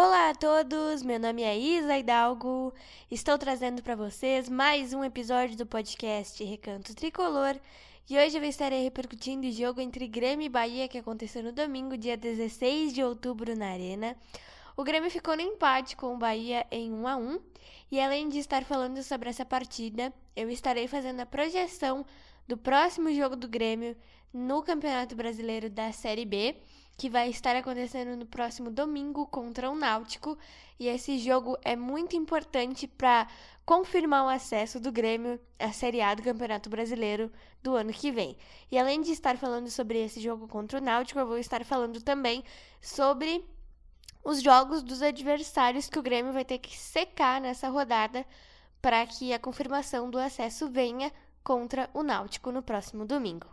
Olá a todos, meu nome é Isa Hidalgo. Estou trazendo para vocês mais um episódio do podcast Recanto Tricolor e hoje eu estarei repercutindo o jogo entre Grêmio e Bahia que aconteceu no domingo, dia 16 de outubro, na Arena. O Grêmio ficou no empate com o Bahia em 1 a 1 e além de estar falando sobre essa partida, eu estarei fazendo a projeção do próximo jogo do Grêmio no Campeonato Brasileiro da Série B que vai estar acontecendo no próximo domingo contra o Náutico. E esse jogo é muito importante para confirmar o acesso do Grêmio à Série A do Campeonato Brasileiro do ano que vem. E além de estar falando sobre esse jogo contra o Náutico, eu vou estar falando também sobre os jogos dos adversários que o Grêmio vai ter que secar nessa rodada para que a confirmação do acesso venha contra o Náutico no próximo domingo.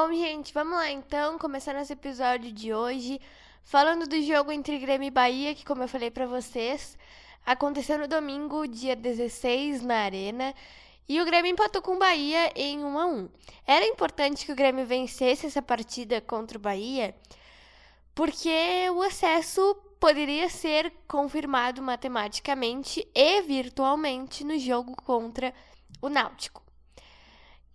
Bom, gente, vamos lá então, começar nosso episódio de hoje falando do jogo entre Grêmio e Bahia, que como eu falei para vocês, aconteceu no domingo, dia 16, na Arena, e o Grêmio empatou com o Bahia em 1 a 1. Era importante que o Grêmio vencesse essa partida contra o Bahia, porque o acesso poderia ser confirmado matematicamente e virtualmente no jogo contra o Náutico.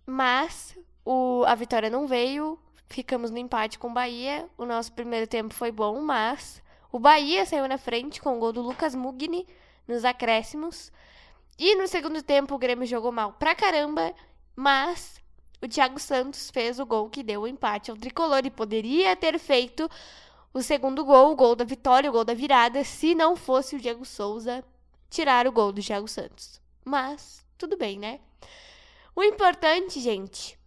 Mas o, a vitória não veio, ficamos no empate com o Bahia. O nosso primeiro tempo foi bom, mas o Bahia saiu na frente com o gol do Lucas Mugni nos acréscimos. E no segundo tempo o Grêmio jogou mal pra caramba, mas o Thiago Santos fez o gol que deu o empate ao tricolor e poderia ter feito o segundo gol, o gol da vitória, o gol da virada, se não fosse o Diego Souza tirar o gol do Thiago Santos. Mas tudo bem, né? O importante, gente,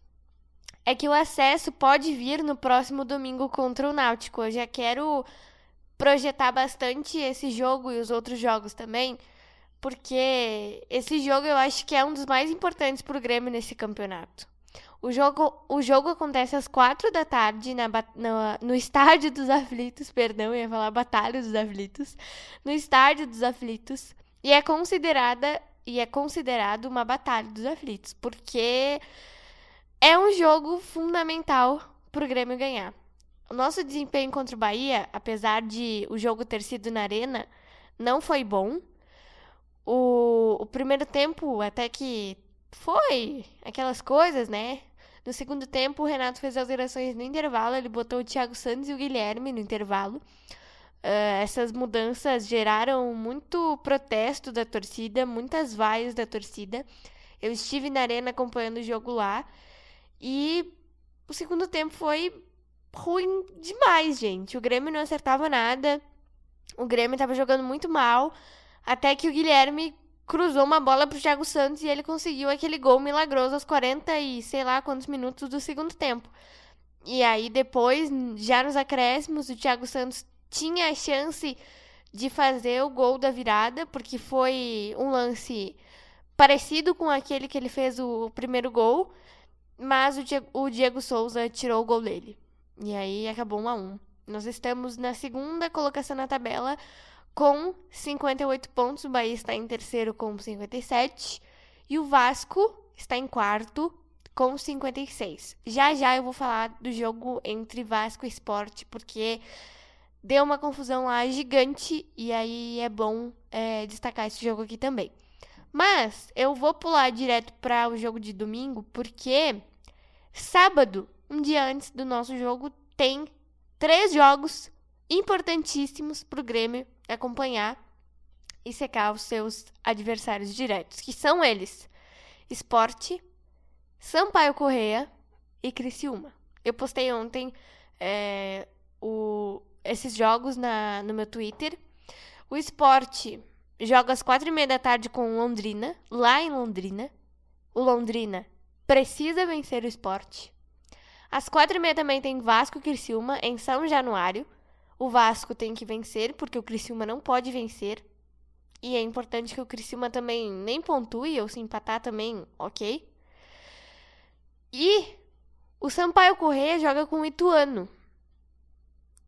é que o acesso pode vir no próximo domingo contra o Náutico. Eu já quero projetar bastante esse jogo e os outros jogos também, porque esse jogo eu acho que é um dos mais importantes para o Grêmio nesse campeonato. O jogo, o jogo acontece às quatro da tarde na, no, no Estádio dos Aflitos, perdão, ia falar Batalha dos Aflitos, no Estádio dos Aflitos, e é considerada e é considerado uma Batalha dos Aflitos, porque é um jogo fundamental para o Grêmio ganhar. O nosso desempenho contra o Bahia, apesar de o jogo ter sido na arena, não foi bom. O, o primeiro tempo até que foi aquelas coisas, né? No segundo tempo, o Renato fez alterações no intervalo. Ele botou o Thiago Santos e o Guilherme no intervalo. Uh, essas mudanças geraram muito protesto da torcida, muitas vaias da torcida. Eu estive na arena acompanhando o jogo lá e o segundo tempo foi ruim demais, gente. O Grêmio não acertava nada. O Grêmio estava jogando muito mal. Até que o Guilherme cruzou uma bola pro Thiago Santos e ele conseguiu aquele gol milagroso aos 40 e sei lá quantos minutos do segundo tempo. E aí depois, já nos acréscimos, o Thiago Santos tinha a chance de fazer o gol da virada, porque foi um lance parecido com aquele que ele fez o primeiro gol. Mas o Diego, Souza tirou o gol dele. E aí acabou 1 a 1 Nós estamos na segunda colocação na tabela com 58 pontos. O Bahia está em terceiro com 57. E o Vasco está em quarto com 56. Já já eu vou falar do jogo entre Vasco e Esporte, porque deu uma confusão lá gigante. E aí é bom é, destacar esse jogo aqui também. Mas eu vou pular direto para o jogo de domingo, porque sábado, um dia antes do nosso jogo, tem três jogos importantíssimos para o Grêmio acompanhar e secar os seus adversários diretos, que são eles: Esporte, Sampaio Correia e Criciúma. Eu postei ontem é, o, esses jogos na, no meu Twitter. O Esporte joga às quatro e meia da tarde com Londrina, lá em Londrina. O Londrina precisa vencer o esporte. Às quatro e meia também tem Vasco e Criciúma em São Januário. O Vasco tem que vencer, porque o Criciúma não pode vencer. E é importante que o Criciúma também nem pontue, ou se empatar também, ok. E o Sampaio Correia joga com o Ituano.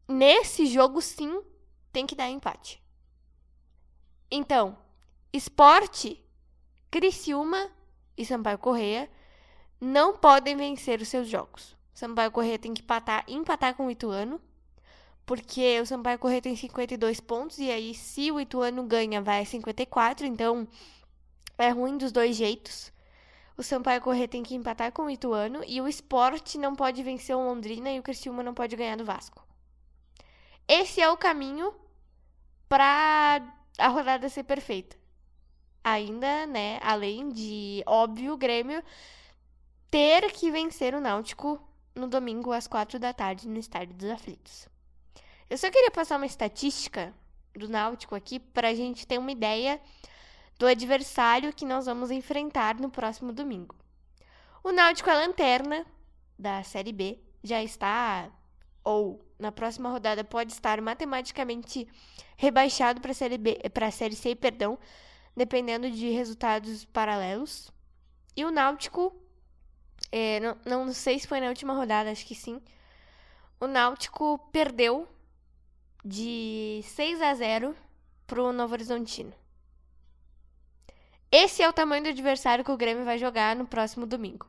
Nesse jogo, sim, tem que dar empate. Então, esporte, Criciúma e Sampaio Correia não podem vencer os seus jogos. Sampaio Correia tem que empatar, empatar com o Ituano porque o Sampaio Corrêa tem 52 pontos e aí se o Ituano ganha vai a 54, então é ruim dos dois jeitos. O Sampaio Corrêa tem que empatar com o Ituano e o Sport não pode vencer o Londrina e o Criciúma não pode ganhar do Vasco. Esse é o caminho para a rodada ser perfeita. Ainda, né, além de óbvio o Grêmio ter que vencer o Náutico no domingo às quatro da tarde no Estádio dos Aflitos. Eu só queria passar uma estatística do Náutico aqui para a gente ter uma ideia do adversário que nós vamos enfrentar no próximo domingo. O Náutico é lanterna da Série B, já está ou na próxima rodada pode estar matematicamente rebaixado para a Série B, para a Série C, perdão, dependendo de resultados paralelos. E o Náutico, é, não, não sei se foi na última rodada, acho que sim. O Náutico perdeu de 6 a 0 pro Novo Horizontino. Esse é o tamanho do adversário que o Grêmio vai jogar no próximo domingo.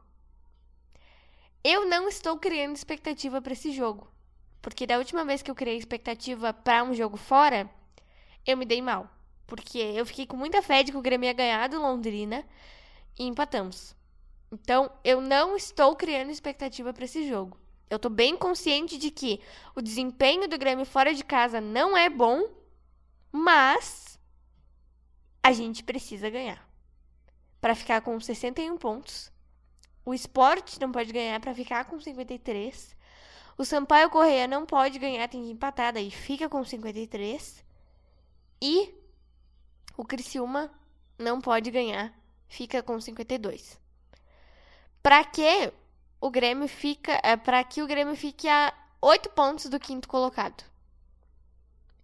Eu não estou criando expectativa para esse jogo, porque da última vez que eu criei expectativa para um jogo fora, eu me dei mal, porque eu fiquei com muita fé de que o Grêmio ia ganhar do Londrina e empatamos. Então, eu não estou criando expectativa para esse jogo. Eu tô bem consciente de que o desempenho do Grêmio fora de casa não é bom, mas a gente precisa ganhar. Para ficar com 61 pontos. O esporte não pode ganhar para ficar com 53. O Sampaio Correia não pode ganhar, tem que empatar, daí fica com 53. E o Criciúma não pode ganhar, fica com 52. Para que o Grêmio fica. É, para que o Grêmio fique a oito pontos do quinto colocado.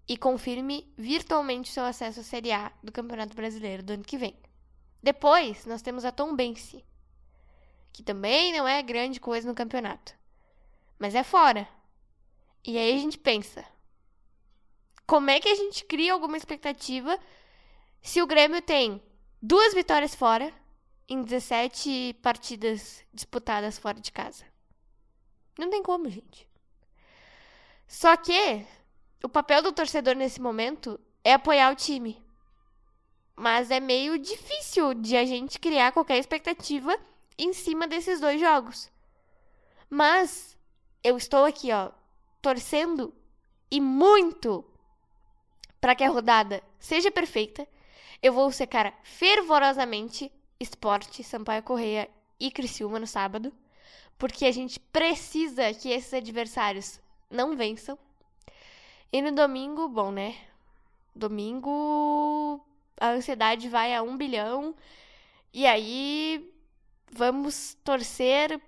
E confirme virtualmente seu acesso à Série A do Campeonato Brasileiro do ano que vem. Depois, nós temos a Tombense, que também não é grande coisa no campeonato, mas é fora. E aí a gente pensa: como é que a gente cria alguma expectativa se o Grêmio tem duas vitórias fora em 17 partidas disputadas fora de casa. Não tem como, gente. Só que o papel do torcedor nesse momento é apoiar o time. Mas é meio difícil de a gente criar qualquer expectativa em cima desses dois jogos. Mas eu estou aqui, ó, torcendo e muito para que a rodada seja perfeita. Eu vou secar fervorosamente Esporte, Sampaio Correia e Criciúma no sábado, porque a gente precisa que esses adversários não vençam. E no domingo, bom, né? Domingo a ansiedade vai a um bilhão. E aí vamos torcer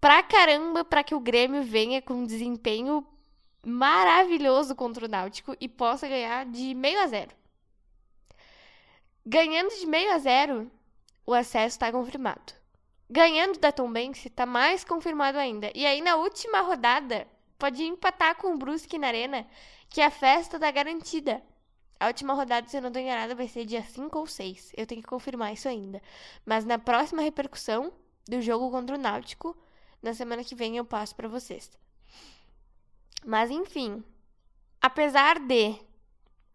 pra caramba para que o Grêmio venha com um desempenho maravilhoso contra o Náutico e possa ganhar de meio a zero. Ganhando de meio a zero, o acesso está confirmado. Ganhando da Tombense, está mais confirmado ainda. E aí, na última rodada, pode empatar com o Brusque na Arena, que a festa da garantida. A última rodada, se eu não estou enganada, vai ser dia 5 ou 6. Eu tenho que confirmar isso ainda. Mas na próxima repercussão do jogo contra o Náutico, na semana que vem eu passo para vocês. Mas enfim, apesar de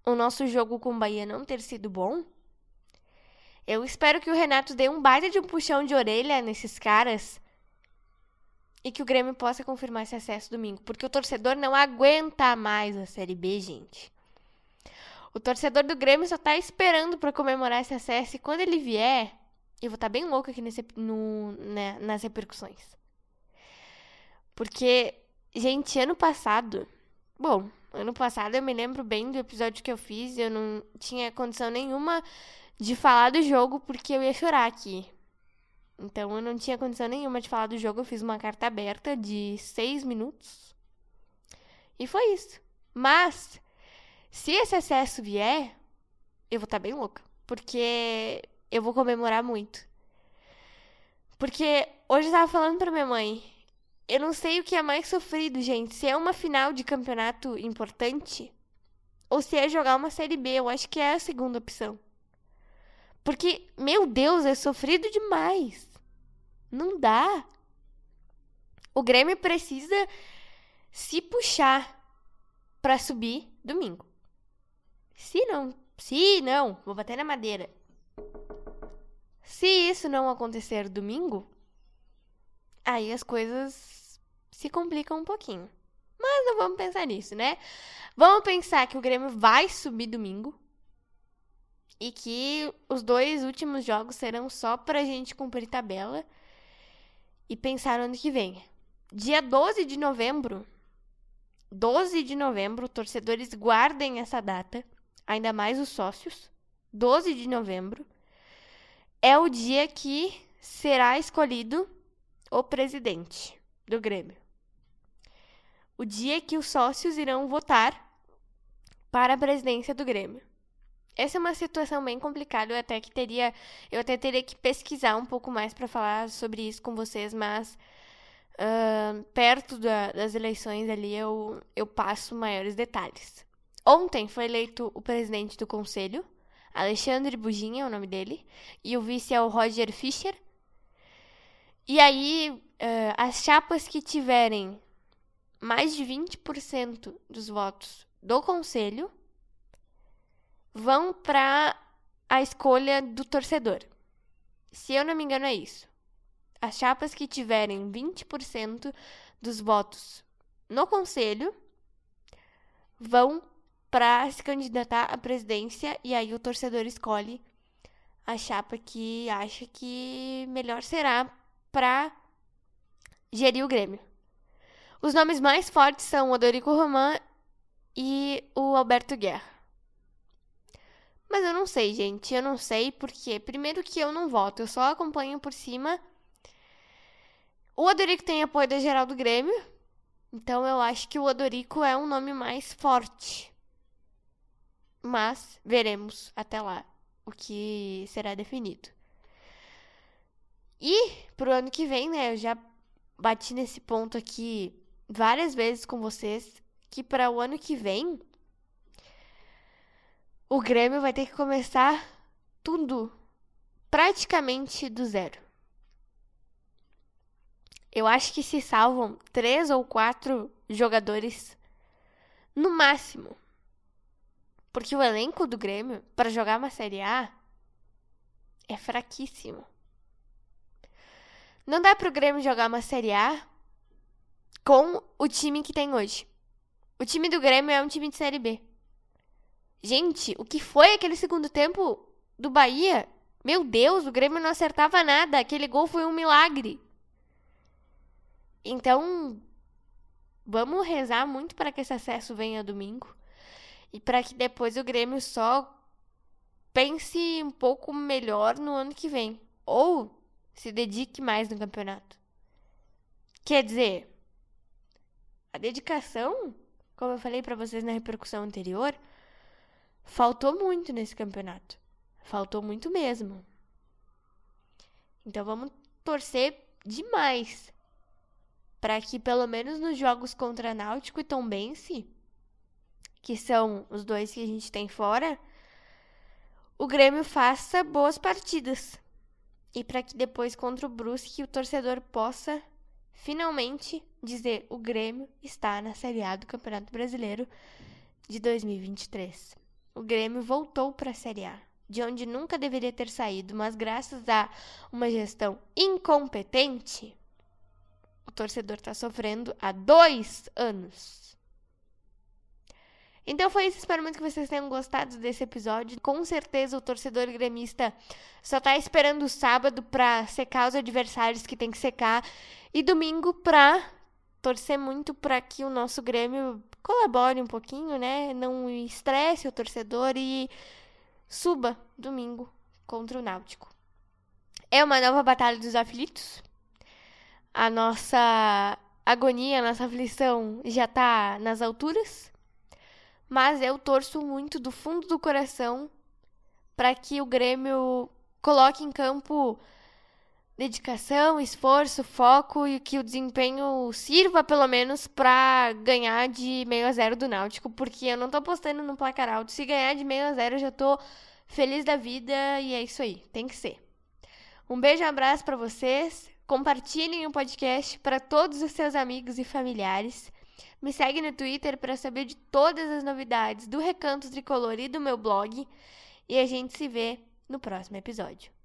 o nosso jogo com o Bahia não ter sido bom, eu espero que o Renato dê um baita de um puxão de orelha nesses caras e que o Grêmio possa confirmar esse acesso domingo, porque o torcedor não aguenta mais a Série B, gente. O torcedor do Grêmio só tá esperando para comemorar esse acesso e quando ele vier, eu vou estar tá bem louco aqui nesse, no, né, nas repercussões. Porque, gente, ano passado, bom, ano passado eu me lembro bem do episódio que eu fiz, eu não tinha condição nenhuma de falar do jogo porque eu ia chorar aqui. Então eu não tinha condição nenhuma de falar do jogo. Eu fiz uma carta aberta de seis minutos. E foi isso. Mas, se esse excesso vier, eu vou estar tá bem louca. Porque eu vou comemorar muito. Porque hoje eu tava falando pra minha mãe. Eu não sei o que é mais sofrido, gente. Se é uma final de campeonato importante ou se é jogar uma Série B. Eu acho que é a segunda opção. Porque, meu Deus, é sofrido demais. Não dá. O Grêmio precisa se puxar para subir domingo. Se não, se não, vou bater na madeira. Se isso não acontecer domingo, aí as coisas se complicam um pouquinho. Mas não vamos pensar nisso, né? Vamos pensar que o Grêmio vai subir domingo e que os dois últimos jogos serão só pra gente cumprir tabela e pensar no ano que vem. Dia 12 de novembro, 12 de novembro, torcedores guardem essa data, ainda mais os sócios. 12 de novembro é o dia que será escolhido o presidente do Grêmio. O dia que os sócios irão votar para a presidência do Grêmio. Essa é uma situação bem complicada, eu até que teria, eu até teria que pesquisar um pouco mais para falar sobre isso com vocês, mas uh, perto da, das eleições ali eu, eu passo maiores detalhes. Ontem foi eleito o presidente do conselho, Alexandre Buginha é o nome dele, e o vice é o Roger Fischer. E aí, uh, as chapas que tiverem mais de 20% dos votos do conselho vão para a escolha do torcedor. Se eu não me engano, é isso. As chapas que tiverem 20% dos votos no conselho vão para se candidatar à presidência e aí o torcedor escolhe a chapa que acha que melhor será para gerir o Grêmio. Os nomes mais fortes são o Odorico Roman e o Alberto Guerra. Mas eu não sei, gente. Eu não sei porque. Primeiro que eu não voto, eu só acompanho por cima. O Odorico tem apoio da geral do Grêmio. Então eu acho que o Odorico é um nome mais forte. Mas veremos até lá o que será definido. E pro ano que vem, né? Eu já bati nesse ponto aqui várias vezes com vocês que para o ano que vem o Grêmio vai ter que começar tudo praticamente do zero. Eu acho que se salvam três ou quatro jogadores no máximo. Porque o elenco do Grêmio para jogar uma Série A é fraquíssimo. Não dá pro Grêmio jogar uma Série A com o time que tem hoje. O time do Grêmio é um time de Série B. Gente, o que foi aquele segundo tempo do Bahia? Meu Deus, o Grêmio não acertava nada. Aquele gol foi um milagre. Então, vamos rezar muito para que esse acesso venha domingo e para que depois o Grêmio só pense um pouco melhor no ano que vem ou se dedique mais no campeonato. Quer dizer, a dedicação, como eu falei para vocês na repercussão anterior, faltou muito nesse campeonato. Faltou muito mesmo. Então vamos torcer demais para que pelo menos nos jogos contra Náutico e Tombense, que são os dois que a gente tem fora, o Grêmio faça boas partidas. E para que depois contra o Brusque o torcedor possa finalmente dizer o Grêmio está na Série A do Campeonato Brasileiro de 2023 o Grêmio voltou para a Série A, de onde nunca deveria ter saído, mas graças a uma gestão incompetente, o torcedor está sofrendo há dois anos. Então foi isso, espero muito que vocês tenham gostado desse episódio. Com certeza o torcedor gremista só está esperando o sábado para secar os adversários que tem que secar e domingo para torcer muito para que o nosso Grêmio colabore um pouquinho, né? Não estresse o torcedor e suba domingo contra o Náutico. É uma nova batalha dos aflitos. A nossa agonia, a nossa aflição já tá nas alturas. Mas eu torço muito do fundo do coração para que o Grêmio coloque em campo dedicação, esforço, foco e que o desempenho sirva pelo menos para ganhar de meio a zero do Náutico, porque eu não tô apostando no placar alto. Se ganhar de meio a zero, eu já tô feliz da vida e é isso aí, tem que ser. Um beijo e um abraço para vocês. Compartilhem o podcast para todos os seus amigos e familiares. Me segue no Twitter para saber de todas as novidades do Recanto Tricolor e do meu blog. E a gente se vê no próximo episódio.